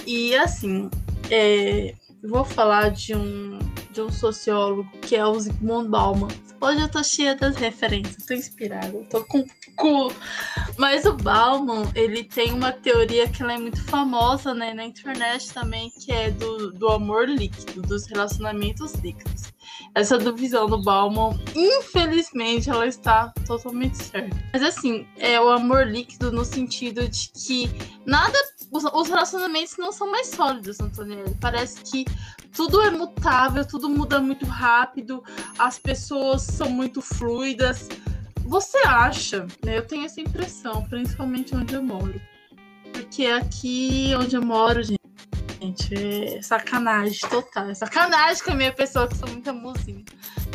B: E assim, é, vou falar de um, de um sociólogo que é o Zygmunt Bauman. Hoje eu tô cheia das referências, tô inspirada, tô com cu. Mas o Bauman, ele tem uma teoria que ela é muito famosa né, na internet também, que é do, do amor líquido, dos relacionamentos líquidos. Essa divisão do Bauman, infelizmente, ela está totalmente certa. Mas assim, é o amor líquido no sentido de que nada os, os relacionamentos não são mais sólidos, Antonielli. Parece que tudo é mutável, tudo muda muito rápido, as pessoas são muito fluidas. Você acha, né? Eu tenho essa impressão, principalmente onde eu moro. Porque aqui onde eu moro, gente, é sacanagem total. É sacanagem com a minha pessoa, que sou muito amusinha.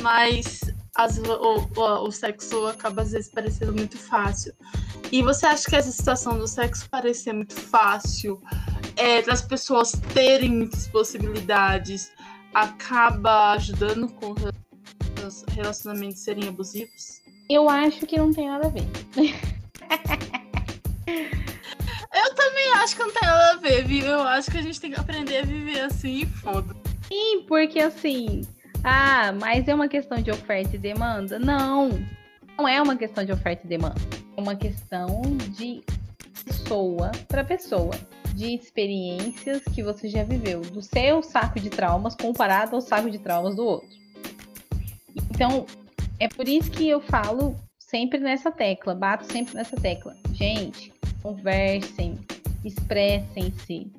B: Mas as, o, o, o, sexo acaba às vezes parecendo muito fácil. E você acha que essa situação do sexo parecer muito fácil, é, das pessoas terem muitas possibilidades, acaba ajudando com os relacionamentos serem abusivos?
A: Eu acho que não tem nada a ver.
B: Eu também acho que não tem nada a ver, viu? Eu acho que a gente tem que aprender a viver assim e foda.
A: Sim, porque assim, ah, mas é uma questão de oferta e demanda? Não, não é uma questão de oferta e demanda. É uma questão de pessoa para pessoa, de experiências que você já viveu, do seu saco de traumas comparado ao saco de traumas do outro. Então, é por isso que eu falo sempre nessa tecla, bato sempre nessa tecla. Gente, conversem, expressem-se,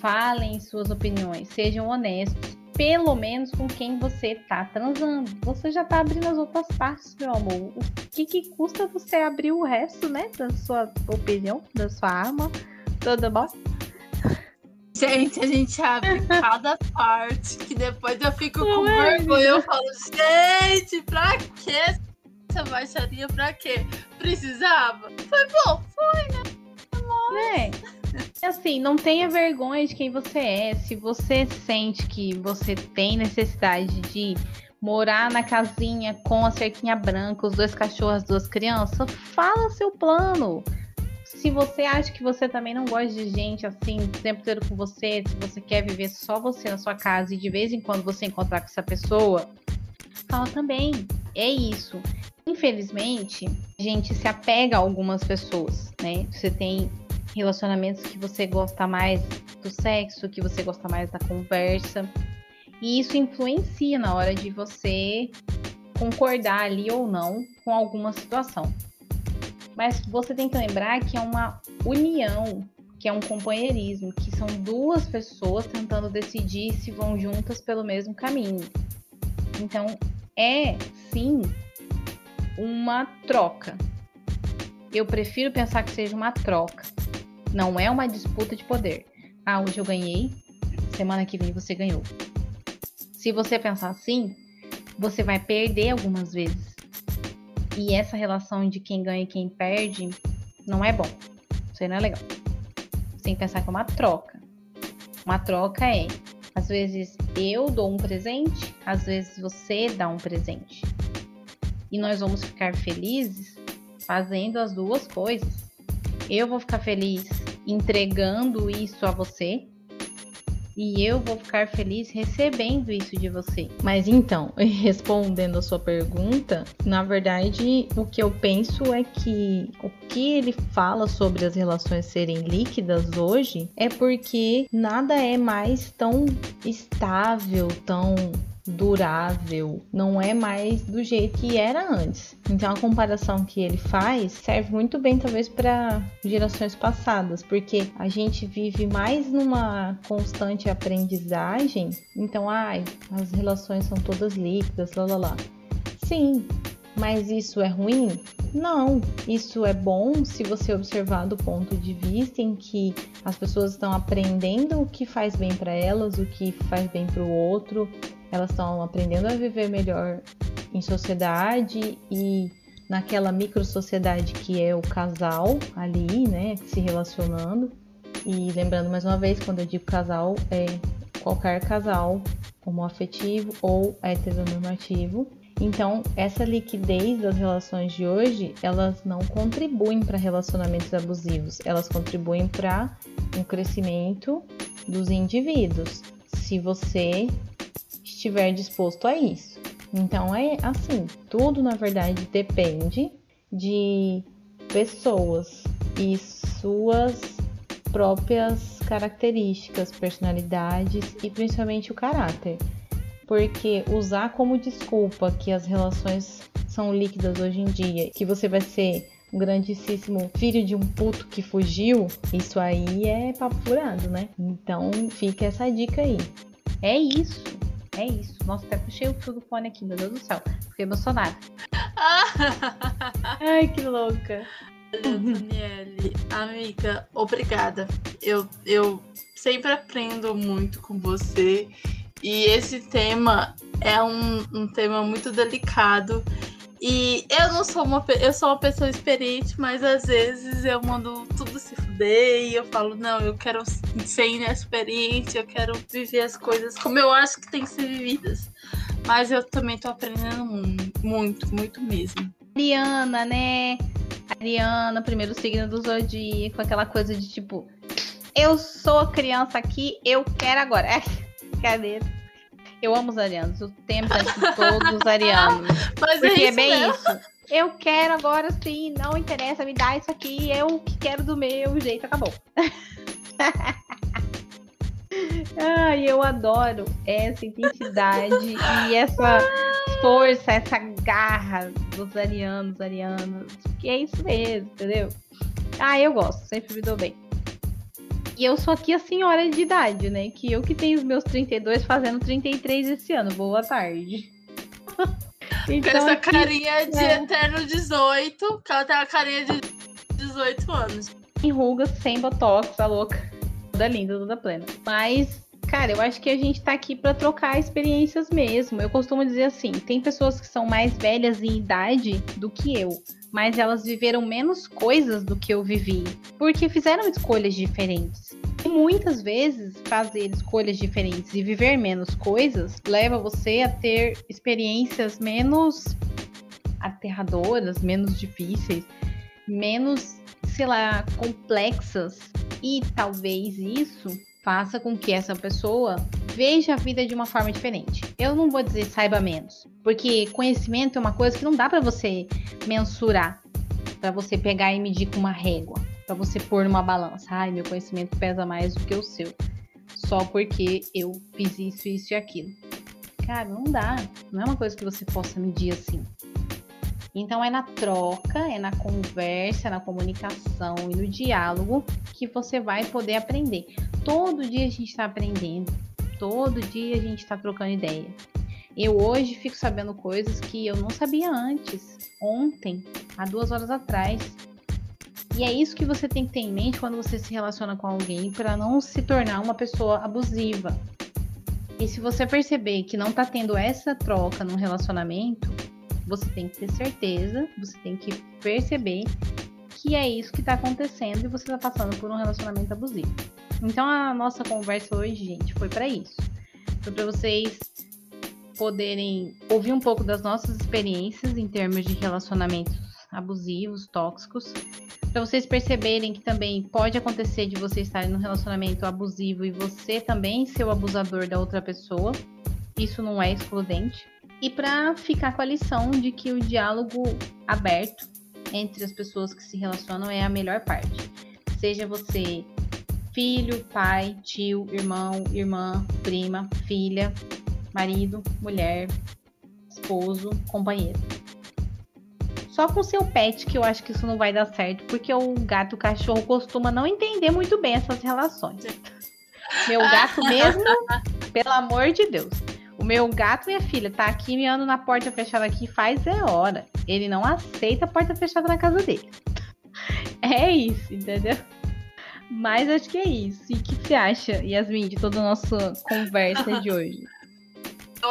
A: falem suas opiniões, sejam honestos pelo menos com quem você tá transando. Você já tá abrindo as outras partes, meu amor. O que, que custa você abrir o resto, né? Da sua opinião, da sua arma? Tudo bom?
B: Gente, a gente abre cada parte que depois eu fico com é, vergonha. Eu falo, gente, pra que essa baixaria? Pra quê? Precisava? Foi bom, foi, né?
A: Amor. É. Assim, não tenha vergonha de quem você é. Se você sente que você tem necessidade de morar na casinha com a cerquinha branca, os dois cachorros, as duas crianças, fala seu plano. Se você acha que você também não gosta de gente assim, o tempo inteiro com você, se você quer viver só você na sua casa e de vez em quando você encontrar com essa pessoa, fala também. É isso. Infelizmente, a gente se apega a algumas pessoas, né? Você tem relacionamentos que você gosta mais do sexo, que você gosta mais da conversa. E isso influencia na hora de você concordar ali ou não com alguma situação. Mas você tem que lembrar que é uma união, que é um companheirismo, que são duas pessoas tentando decidir se vão juntas pelo mesmo caminho. Então, é sim uma troca. Eu prefiro pensar que seja uma troca não é uma disputa de poder. Ah, hoje eu ganhei, semana que vem você ganhou. Se você pensar assim, você vai perder algumas vezes. E essa relação de quem ganha e quem perde não é bom. Isso aí não é legal. Você tem que pensar que é uma troca. Uma troca é, às vezes eu dou um presente, às vezes você dá um presente. E nós vamos ficar felizes fazendo as duas coisas. Eu vou ficar feliz entregando isso a você
C: e eu vou ficar feliz recebendo isso de você. Mas então, respondendo a sua pergunta, na verdade, o que eu penso é que o que ele fala sobre as relações serem líquidas hoje é porque nada é mais tão estável, tão durável, não é mais do jeito que era antes. Então a comparação que ele faz serve muito bem talvez para gerações passadas, porque a gente vive mais numa constante aprendizagem. Então, ai, as relações são todas líquidas, lá lá lá. Sim, mas isso é ruim? Não, isso é bom se você observar do ponto de vista em que as pessoas estão aprendendo o que faz bem para elas, o que faz bem para o outro, elas estão aprendendo a viver melhor em sociedade e naquela micro sociedade que é o casal ali, né, se relacionando. E lembrando mais uma vez, quando eu digo casal, é qualquer casal homoafetivo ou heteronormativo. Então, essa liquidez das relações de hoje, elas não contribuem para relacionamentos abusivos, elas contribuem para um crescimento dos indivíduos. Se você estiver disposto a isso. Então é assim, tudo na verdade depende de pessoas e suas próprias características, personalidades e principalmente o caráter. Porque usar como desculpa que as relações são líquidas hoje em dia, que você vai ser um grandíssimo filho de um puto que fugiu, isso aí é papo furado, né? Então fica essa dica aí. É isso. É isso. Nossa, até puxei o fone aqui, meu Deus do céu. Fiquei emocionada. Ai, que louca.
B: Daniele, amiga, obrigada. Eu, eu sempre aprendo muito com você. E esse tema é um, um tema muito delicado e eu não sou uma eu sou uma pessoa experiente, mas às vezes eu mando tudo se fuder e eu falo, não, eu quero ser inexperiente, eu quero viver as coisas como eu acho que tem que ser vividas. Mas eu também tô aprendendo muito, muito mesmo.
A: Ariana, né? Ariana, primeiro signo do zodíaco, aquela coisa de tipo, eu sou criança aqui, eu quero agora. É, cadê? Eu amo os arianos. O tempo é de todos os arianos.
B: Mas
A: porque
B: é,
A: é bem
B: mesmo.
A: isso. Eu quero agora sim, não interessa, me dá isso aqui, eu que quero do meu jeito, acabou. Ai, eu adoro essa identidade e essa força, essa garra dos arianos, arianas. Que é isso mesmo, entendeu? Ah, eu gosto, sempre me dou bem. E eu sou aqui a senhora de idade, né? Que eu que tenho os meus 32 fazendo 33 esse ano. Boa tarde.
B: Com essa
A: aqui-
B: carinha de
A: é.
B: eterno 18, que ela tem uma carinha de 18 anos.
A: sem rugas, sem botox, tá louca. Toda linda, toda plena. Mas, cara, eu acho que a gente tá aqui pra trocar experiências mesmo. Eu costumo dizer assim: tem pessoas que são mais velhas em idade do que eu. Mas elas viveram menos coisas do que eu vivi. Porque fizeram escolhas diferentes. E muitas vezes fazer escolhas diferentes e viver menos coisas leva você a ter experiências menos aterradoras, menos difíceis, menos sei lá, complexas. E talvez isso faça com que essa pessoa veja a vida de uma forma diferente. Eu não vou dizer saiba menos, porque conhecimento é uma coisa que não dá para você mensurar, para você pegar e medir com uma régua, para você pôr numa balança. Ai, meu conhecimento pesa mais do que o seu, só porque eu fiz isso, isso e aquilo. Cara, não dá. Não é uma coisa que você possa medir assim. Então é na troca, é na conversa, na comunicação e no diálogo que você vai poder aprender. Todo dia a gente está aprendendo, todo dia a gente está trocando ideia. Eu hoje fico sabendo coisas que eu não sabia antes, ontem, há duas horas atrás. E é isso que você tem que ter em mente quando você se relaciona com alguém para não se tornar uma pessoa abusiva. E se você perceber que não tá tendo essa troca no relacionamento, você tem que ter certeza, você tem que perceber que é isso que tá acontecendo e você tá passando por um relacionamento abusivo. Então a nossa conversa hoje, gente, foi para isso. Foi para vocês poderem ouvir um pouco das nossas experiências em termos de relacionamentos abusivos, tóxicos, para vocês perceberem que também pode acontecer de você estar em um relacionamento abusivo e você também ser o abusador da outra pessoa. Isso não é excludente. E para ficar com a lição de que o diálogo aberto entre as pessoas que se relacionam é a melhor parte. Seja você filho, pai, tio, irmão, irmã, prima, filha, marido, mulher, esposo, companheiro. Só com seu pet que eu acho que isso não vai dar certo, porque o gato e o cachorro costuma não entender muito bem essas relações. Meu gato mesmo, pelo amor de Deus. Meu gato, minha filha, tá aqui me ando na porta fechada aqui faz é hora. Ele não aceita a porta fechada na casa dele. É isso, entendeu? Mas acho que é isso. E o que você acha, Yasmin, de toda a nossa conversa de hoje?
B: Eu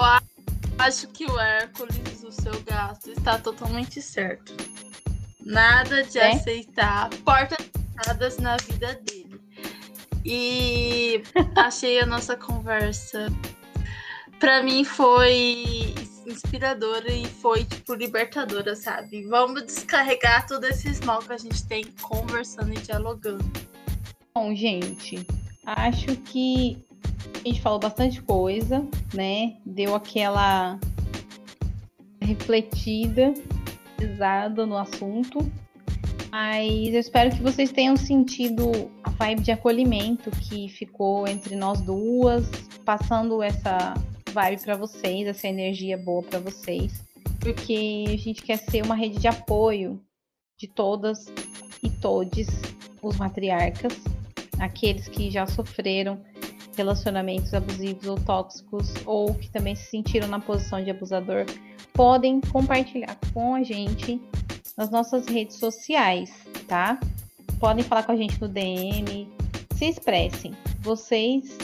B: acho que o Hércules, o seu gato, está totalmente certo. Nada de é? aceitar portas fechadas na vida dele. E achei a nossa conversa para mim foi inspiradora e foi tipo libertadora, sabe? Vamos descarregar todo esse mal que a gente tem conversando e dialogando.
A: Bom, gente, acho que a gente falou bastante coisa, né? Deu aquela refletida, pesada no assunto. Mas eu espero que vocês tenham sentido a vibe de acolhimento que ficou entre nós duas, passando essa vibe para vocês, essa energia boa para vocês, porque a gente quer ser uma rede de apoio de todas e todes os matriarcas, aqueles que já sofreram relacionamentos abusivos ou tóxicos ou que também se sentiram na posição de abusador, podem compartilhar com a gente nas nossas redes sociais, tá? Podem falar com a gente no DM, se expressem. Vocês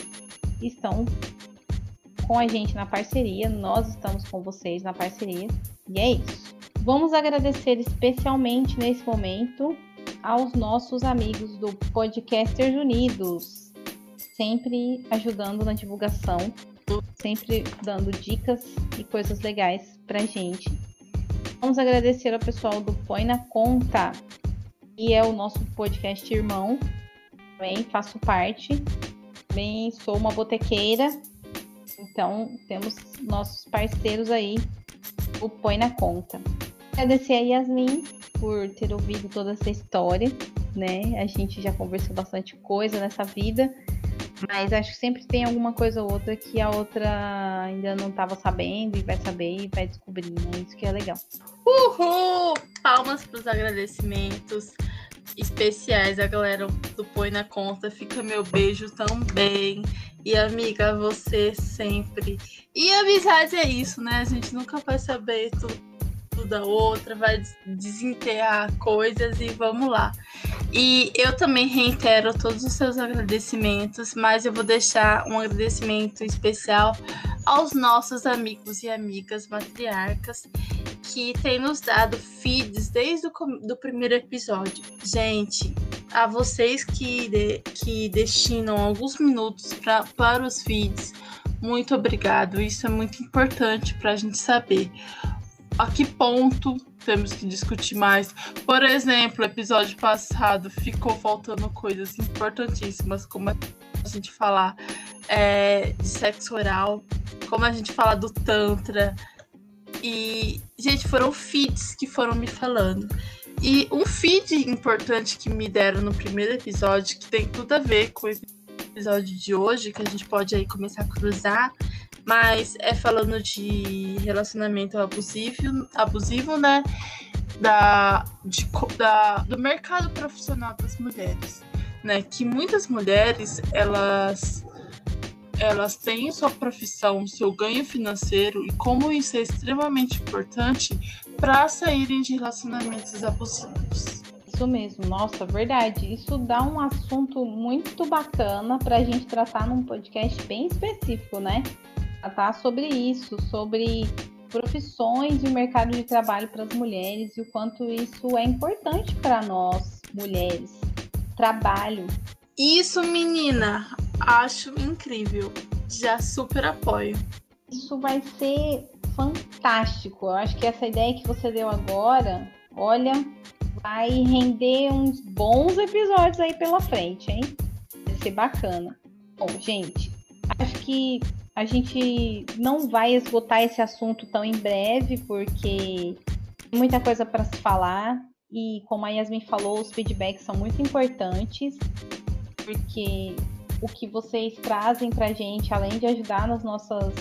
A: estão com a gente na parceria, nós estamos com vocês na parceria, e é isso. Vamos agradecer especialmente nesse momento aos nossos amigos do Podcasters Unidos, sempre ajudando na divulgação, sempre dando dicas e coisas legais pra gente. Vamos agradecer ao pessoal do Põe na Conta, que é o nosso podcast irmão. Também faço parte. Também sou uma botequeira então, temos nossos parceiros aí, o Põe na Conta. Agradecer a Yasmin por ter ouvido toda essa história, né? A gente já conversou bastante coisa nessa vida, mas acho que sempre tem alguma coisa ou outra que a outra ainda não estava sabendo e vai saber e vai descobrir, né? Isso que é legal.
B: Uhul! Palmas para os agradecimentos especiais a galera do Põe na Conta. Fica meu beijo também. E amiga, você sempre. E amizade é isso, né? A gente nunca vai saber tudo, da outra, vai desenterrar coisas e vamos lá. E eu também reitero todos os seus agradecimentos, mas eu vou deixar um agradecimento especial aos nossos amigos e amigas matriarcas que têm nos dado feeds desde o do primeiro episódio. Gente, a vocês que, de, que destinam alguns minutos pra, para os feeds, muito obrigado. Isso é muito importante para a gente saber a que ponto temos que discutir mais. Por exemplo, episódio passado ficou faltando coisas importantíssimas, como a gente falar é, de sexo oral, como a gente falar do Tantra. E, gente, foram feeds que foram me falando. E um feed importante que me deram no primeiro episódio, que tem tudo a ver com o episódio de hoje, que a gente pode aí começar a cruzar, mas é falando de relacionamento abusivo, abusivo né? Da, de, da, do mercado profissional das mulheres, né? Que muitas mulheres, elas elas têm sua profissão, seu ganho financeiro e como isso é extremamente importante para saírem de relacionamentos abusivos.
A: Isso mesmo, nossa, verdade. Isso dá um assunto muito bacana para a gente tratar num podcast bem específico, né? Tratar sobre isso, sobre profissões e o mercado de trabalho para as mulheres e o quanto isso é importante para nós, mulheres. Trabalho.
B: Isso, menina, acho incrível. Já super apoio.
A: Isso vai ser fantástico. Eu acho que essa ideia que você deu agora, olha, vai render uns bons episódios aí pela frente, hein? Vai ser bacana. Bom, gente, acho que a gente não vai esgotar esse assunto tão em breve, porque muita coisa para se falar. E como a Yasmin falou, os feedbacks são muito importantes, porque o que vocês trazem para a gente, além de ajudar nas nossas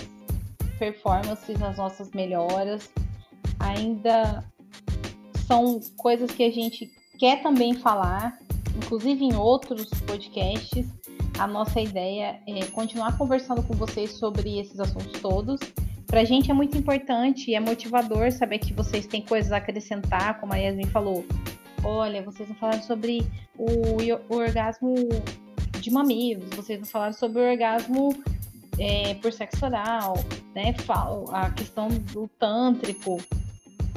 A: performances, nas nossas melhoras, ainda são coisas que a gente quer também falar, inclusive em outros podcasts. A nossa ideia é continuar conversando com vocês sobre esses assuntos todos. Para a gente é muito importante e é motivador saber que vocês têm coisas a acrescentar, como a Yasmin falou. Olha, vocês não falaram sobre o, o orgasmo de mamilos, vocês não falaram sobre o orgasmo é, por sexo oral, né? A questão do tântrico.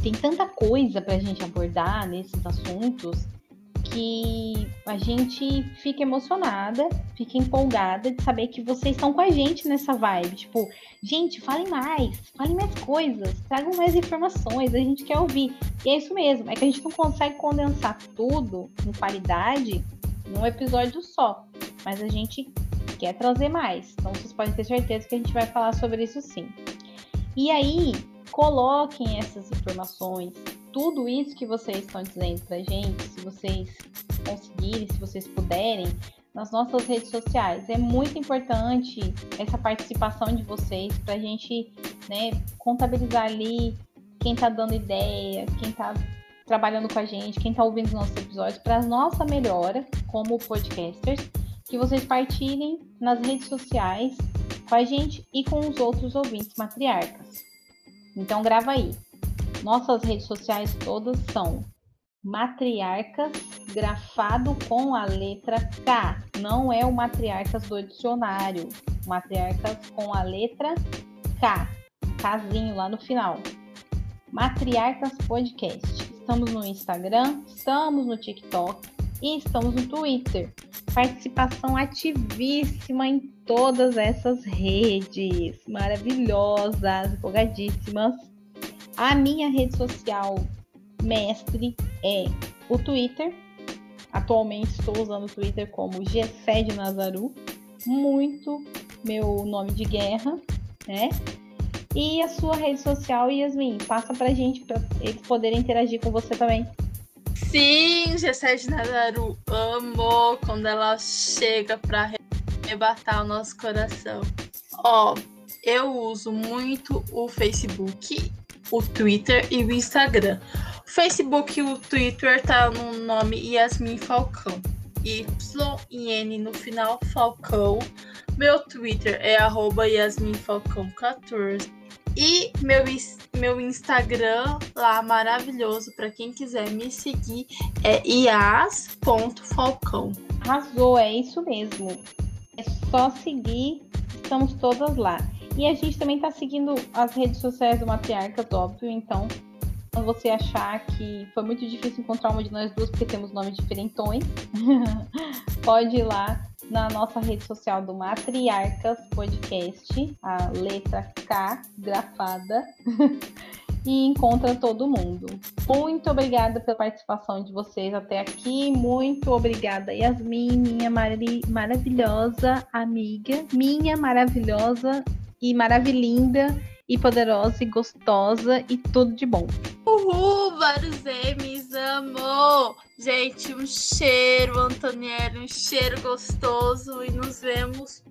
A: Tem tanta coisa para a gente abordar nesses assuntos que a gente fica emocionada, fica empolgada de saber que vocês estão com a gente nessa vibe. Tipo, gente, falem mais, falem mais coisas, tragam mais informações, a gente quer ouvir. E é isso mesmo, é que a gente não consegue condensar tudo em qualidade num episódio só, mas a gente quer trazer mais. Então vocês podem ter certeza que a gente vai falar sobre isso sim. E aí, coloquem essas informações, tudo isso que vocês estão dizendo pra gente, se vocês conseguirem, se vocês puderem, nas nossas redes sociais. É muito importante essa participação de vocês para a gente né, contabilizar ali quem está dando ideia, quem está trabalhando com a gente, quem está ouvindo os nossos episódios, para nossa melhora como podcasters, que vocês partilhem nas redes sociais com a gente e com os outros ouvintes matriarcas. Então grava aí. Nossas redes sociais todas são matriarcas grafado com a letra K. Não é o matriarcas do dicionário. Matriarcas com a letra K. Kzinho lá no final. Matriarcas Podcast. Estamos no Instagram, estamos no TikTok e estamos no Twitter. Participação ativíssima em todas essas redes. Maravilhosas, empolgadíssimas. A minha rede social mestre é o Twitter. Atualmente estou usando o Twitter como Gessé de Nazaru. Muito meu nome de guerra, né? E a sua rede social, Yasmin, passa pra gente para eles poderem interagir com você também.
B: Sim, Gessé de Nazaru, amo quando ela chega para arrebatar o nosso coração. Ó, eu uso muito o Facebook, o Twitter e o Instagram. O Facebook e o Twitter tá no nome Yasmin Falcão. Y e N no final, Falcão. Meu Twitter é arroba YasminFalcão14. E meu, meu Instagram lá maravilhoso para quem quiser me seguir é ias.falcão.
A: Arrasou, é isso mesmo. É só seguir, estamos todas lá. E a gente também está seguindo as redes sociais do Matriarcas, óbvio, então quando você achar que foi muito difícil encontrar uma de nós duas porque temos nomes diferentões, pode ir lá na nossa rede social do Matriarcas Podcast, a letra K grafada, e encontra todo mundo. Muito obrigada pela participação de vocês até aqui. Muito obrigada, Yasmin, minha mari maravilhosa amiga, minha maravilhosa e maravilhinda e poderosa e gostosa e tudo de bom.
B: Uhul, vários M's, amo! Gente, um cheiro, Antonielli, um cheiro gostoso e nos vemos